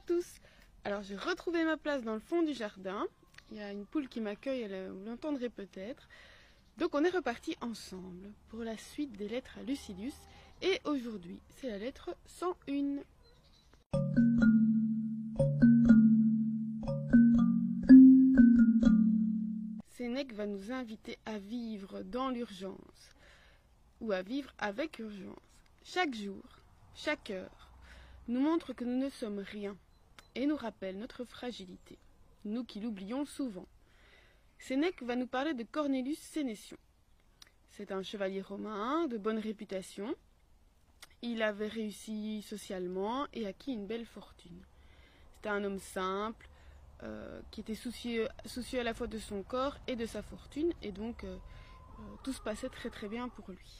tous Alors j'ai retrouvé ma place dans le fond du jardin. Il y a une poule qui m'accueille, vous l'entendrez peut-être. Donc on est reparti ensemble pour la suite des lettres à Lucidus. Et aujourd'hui, c'est la lettre 101. Sénèque va nous inviter à vivre dans l'urgence ou à vivre avec urgence. Chaque jour, chaque heure, nous montre que nous ne sommes rien et nous rappelle notre fragilité, nous qui l'oublions souvent. Sénèque va nous parler de Cornelius Sénétion. C'est un chevalier romain de bonne réputation. Il avait réussi socialement et acquis une belle fortune. C'était un homme simple, euh, qui était soucieux, à la fois de son corps et de sa fortune, et donc euh, euh, tout se passait très très bien pour lui.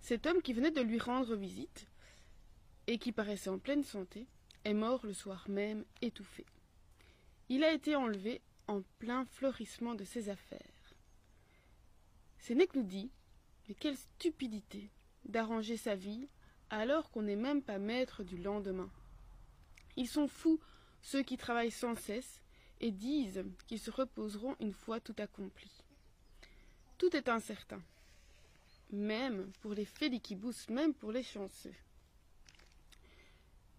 Cet homme qui venait de lui rendre visite et qui paraissait en pleine santé, est mort le soir même, étouffé. Il a été enlevé en plein fleurissement de ses affaires. Sénèque nous dit Mais quelle stupidité d'arranger sa vie alors qu'on n'est même pas maître du lendemain. Ils sont fous, ceux qui travaillent sans cesse, et disent qu'ils se reposeront une fois tout accompli. Tout est incertain, même pour les féliquibus, même pour les chanceux.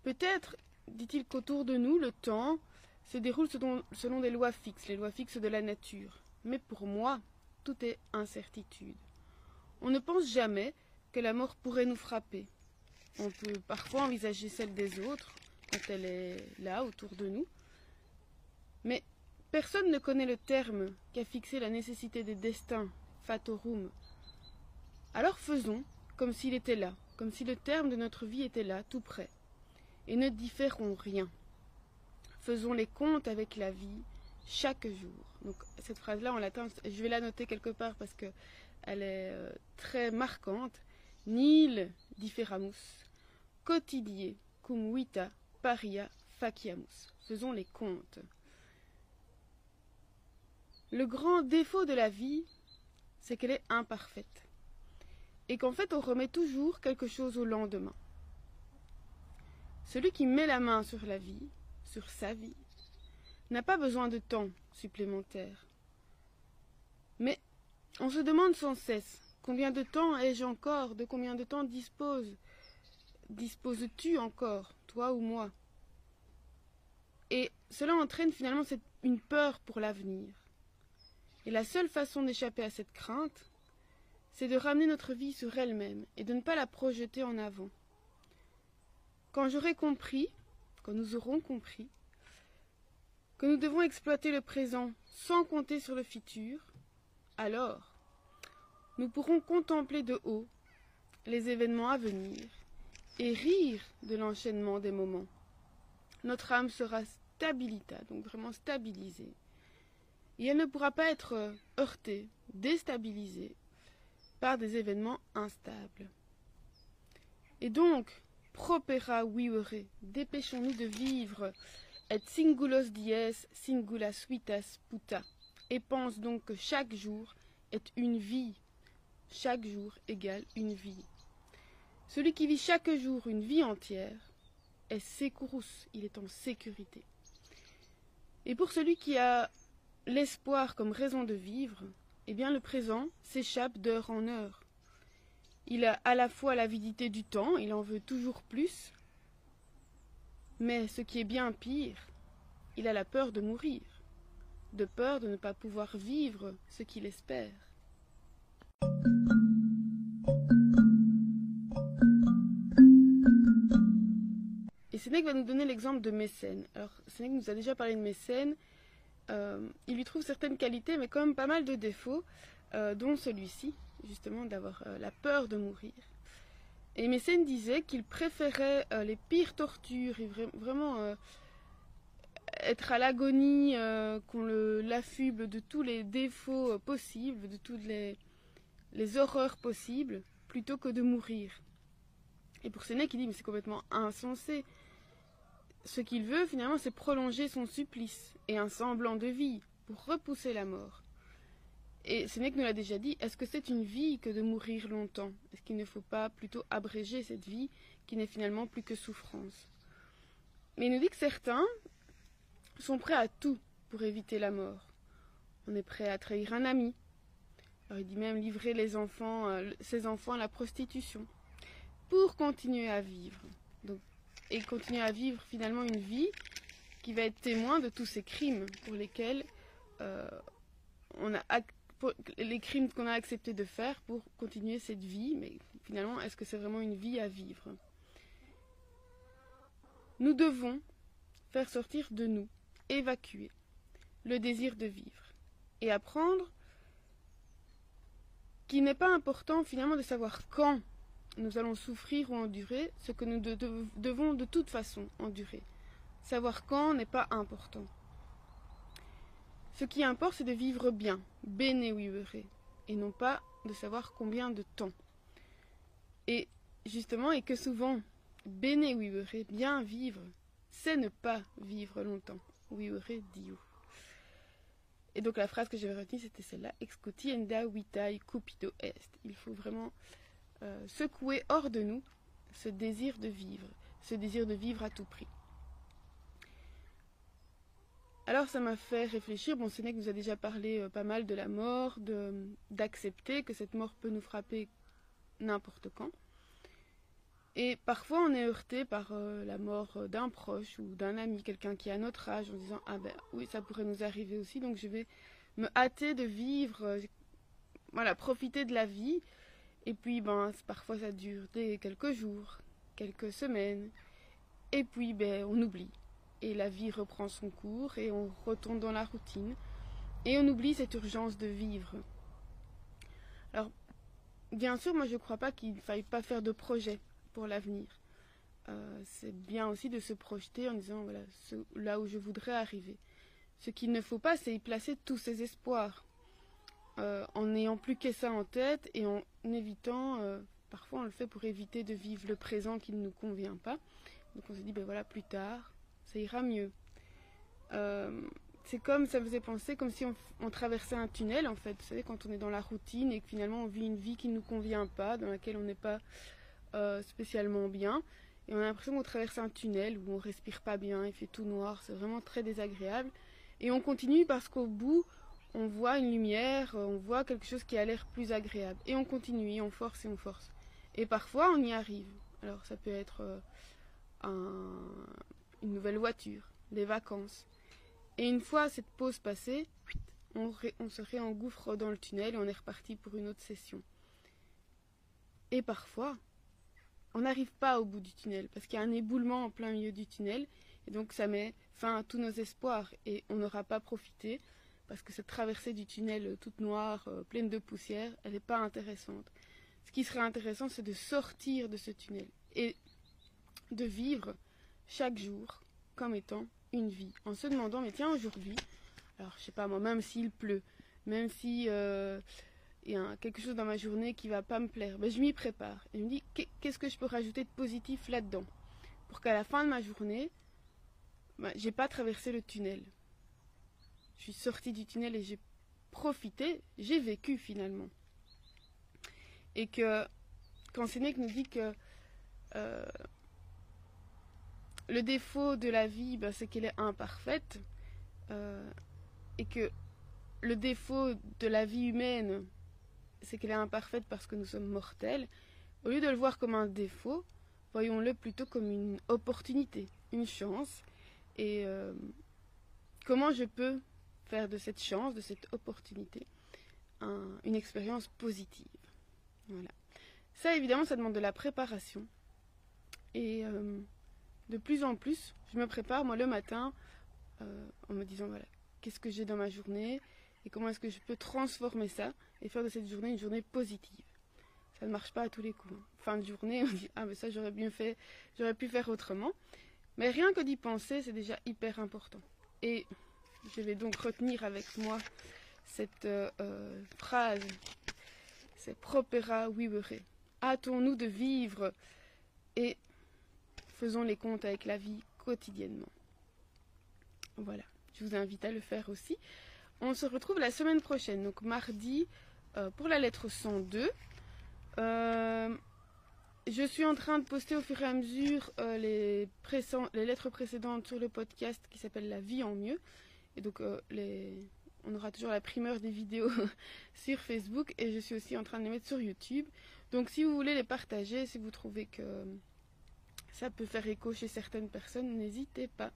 Peut-être, dit-il, qu'autour de nous, le temps se déroule selon, des lois fixes, les lois fixes de la nature. Mais pour moi, tout est incertitude. On ne pense jamais que la mort pourrait nous frapper. On peut parfois envisager celle des autres quand elle est là, autour de nous. Mais personne ne connaît le terme qu'a fixé la nécessité des destins, fatorum. Alors faisons comme s'il était là, comme si le terme de notre vie était là, tout près et ne différons rien. Faisons les comptes avec la vie chaque jour. Donc cette phrase-là en latin, je vais la noter quelque part parce que elle est euh, très marquante. Nil differamus, quotidie cum vita paria faciamus. Faisons les comptes. Le grand défaut de la vie, c'est qu'elle est imparfaite. Et qu'en fait, on remet toujours quelque chose au lendemain. Celui qui met la main sur la vie, sur sa vie, n'a pas besoin de temps supplémentaire. Mais on se demande sans cesse combien de temps ai-je encore, de combien de temps dispose disposes-tu encore, toi ou moi? Et cela entraîne finalement une peur pour l'avenir. Et la seule façon d'échapper à cette crainte, c'est de ramener notre vie sur elle-même et de ne pas la projeter en avant. Quand j'aurai compris, quand nous aurons compris, que nous devons exploiter le présent sans compter sur le futur, alors nous pourrons contempler de haut les événements à venir et rire de l'enchaînement des moments. Notre âme sera stabilita, donc vraiment stabilisée, et elle ne pourra pas être heurtée, déstabilisée par des événements instables. Et donc, propera vivere, dépêchons-nous de vivre, et singulos dies singulas vitas puta, et pense donc que chaque jour est une vie, chaque jour égale une vie. Celui qui vit chaque jour une vie entière est securus, il est en sécurité. Et pour celui qui a l'espoir comme raison de vivre, eh bien le présent s'échappe d'heure en heure. Il a à la fois l'avidité du temps, il en veut toujours plus, mais ce qui est bien pire, il a la peur de mourir, de peur de ne pas pouvoir vivre ce qu'il espère. Et Sénèque va nous donner l'exemple de Mécène. Alors, Sénèque nous a déjà parlé de Mécène. Euh, il lui trouve certaines qualités, mais quand même pas mal de défauts, euh, dont celui-ci justement d'avoir euh, la peur de mourir. Et Mécène disait qu'il préférait euh, les pires tortures et vraiment euh, être à l'agonie, qu'on l'affuble de tous les défauts possibles, de toutes les, les horreurs possibles, plutôt que de mourir. Et pour Sénèque, il dit, mais c'est complètement insensé. Ce qu'il veut, finalement, c'est prolonger son supplice et un semblant de vie pour repousser la mort. Et Sénèque nous l'a déjà dit, est-ce que c'est une vie que de mourir longtemps? Est-ce qu'il ne faut pas plutôt abréger cette vie qui n'est finalement plus que souffrance? Mais il nous dit que certains sont prêts à tout pour éviter la mort. On est prêt à trahir un ami. Alors il dit même livrer enfants, euh, ses enfants à la prostitution pour continuer à vivre. Donc, et continuer à vivre finalement une vie qui va être témoin de tous ces crimes pour lesquels euh, on a les crimes qu'on a accepté de faire pour continuer cette vie, mais finalement, est-ce que c'est vraiment une vie à vivre? Nous devons faire sortir de nous, évacuer le désir de vivre et apprendre qu'il n'est pas important finalement de savoir quand nous allons souffrir ou endurer ce que nous devons de toute façon endurer. Savoir quand n'est pas important. Ce qui importe, c'est de vivre bien, bene et non pas de savoir combien de temps. Et justement, et que souvent, bene bien vivre, c'est ne pas vivre longtemps. Vivere diu. Et donc la phrase que j'avais retenue, c'était celle-là, excutienda vitai cupido est. Il faut vraiment euh, secouer hors de nous ce désir de vivre, ce désir de vivre à tout prix. Alors ça m'a fait réfléchir, bon Sénèque nous a déjà parlé euh, pas mal de la mort, d'accepter que cette mort peut nous frapper n'importe quand. Et parfois on est heurté par euh, la mort d'un proche ou d'un ami, quelqu'un qui a notre âge, en disant ah ben oui ça pourrait nous arriver aussi, donc je vais me hâter de vivre, euh, voilà profiter de la vie. Et puis ben parfois ça dure quelques jours, quelques semaines, et puis ben on oublie et la vie reprend son cours et on retourne dans la routine et on oublie cette urgence de vivre. Alors, bien sûr, moi je ne crois pas qu'il ne faille pas faire de projet pour l'avenir. Euh, c'est bien aussi de se projeter en disant voilà là où je voudrais arriver. Ce qu'il ne faut pas, c'est y placer tous ses espoirs, euh, en n'ayant plus que ça en tête et en évitant, euh, parfois on le fait pour éviter de vivre le présent qui ne nous convient pas. Donc on se dit ben voilà plus tard, ça ira mieux. Euh, c'est comme, ça faisait penser comme si on, traversait un tunnel en fait. Vous savez, quand on est dans la routine et que finalement on vit une vie qui ne nous convient pas, dans laquelle on n'est pas euh, spécialement bien. Et on a l'impression qu'on traverse un tunnel où on respire pas bien, il fait tout noir, c'est vraiment très désagréable. Et on continue parce qu'au bout, on voit une lumière, on voit quelque chose qui a l'air plus agréable. Et on continue, on force et on force. Et parfois, on y arrive. Alors, ça peut être euh, un, une nouvelle voiture, des vacances. Et une fois cette pause passée, on, se réengouffre dans le tunnel et on est reparti pour une autre session. Et parfois, on n'arrive pas au bout du tunnel parce qu'il y a un éboulement en plein milieu du tunnel et donc ça met fin à tous nos espoirs et on n'aura pas profité parce que cette traversée du tunnel toute noire, euh, pleine de poussière, elle n'est pas intéressante. Ce qui serait intéressant, c'est de sortir de ce tunnel et de vivre chaque jour comme étant une vie, en se demandant, mais tiens, aujourd'hui, alors je sais pas moi, même s'il pleut, même si euh, il y a quelque chose dans ma journée qui va pas me plaire, ben, je m'y prépare. Et je me dis, qu'est-ce que je peux rajouter de positif là-dedans? Pour qu'à la fin de ma journée, ben, j'ai pas traversé le tunnel. Je suis sortie du tunnel et j'ai profité, j'ai vécu finalement. Et que quand Sénèque nous dit que euh, le défaut de la vie, ben, c'est qu'elle est imparfaite. Euh, et que le défaut de la vie humaine, c'est qu'elle est imparfaite parce que nous sommes mortels. Au lieu de le voir comme un défaut, voyons-le plutôt comme une opportunité, une chance. Et euh, comment je peux faire de cette chance, de cette opportunité, une expérience positive? Voilà. Ça, évidemment, ça demande de la préparation. Euh, de plus en plus, je me prépare moi le matin euh, en me disant voilà, qu'est-ce que j'ai dans ma journée et comment est-ce que je peux transformer ça et faire de cette journée une journée positive. Ça ne marche pas à tous les coups. Hein. Fin de journée, on dit ah mais ça j'aurais bien fait, j'aurais pu faire autrement. Mais rien que d'y penser, c'est déjà hyper important. Et je vais donc retenir avec moi cette euh, euh, phrase, c'est propera vivere. Hâtons-nous de vivre et faisons les comptes avec la vie quotidiennement. Voilà, je vous invite à le faire aussi. On se retrouve la semaine prochaine, donc mardi, euh, pour la lettre 102. Euh, je suis en train de poster au fur et à mesure euh, les, lettres précédentes sur le podcast qui s'appelle La vie en mieux. Et donc, on aura toujours la primeur des vidéos sur Facebook et je suis aussi en train de les mettre sur YouTube. Donc, si vous voulez les partager, si vous trouvez que ça peut faire écho chez certaines personnes, n'hésitez pas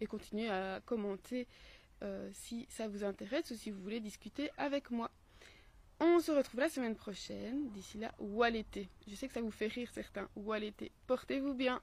et continuez à commenter euh, si ça vous intéresse ou si vous voulez discuter avec moi. On se retrouve la semaine prochaine. D'ici là, ou à l'été. Je sais que ça vous fait rire certains. Ou à l'été. Portez-vous bien.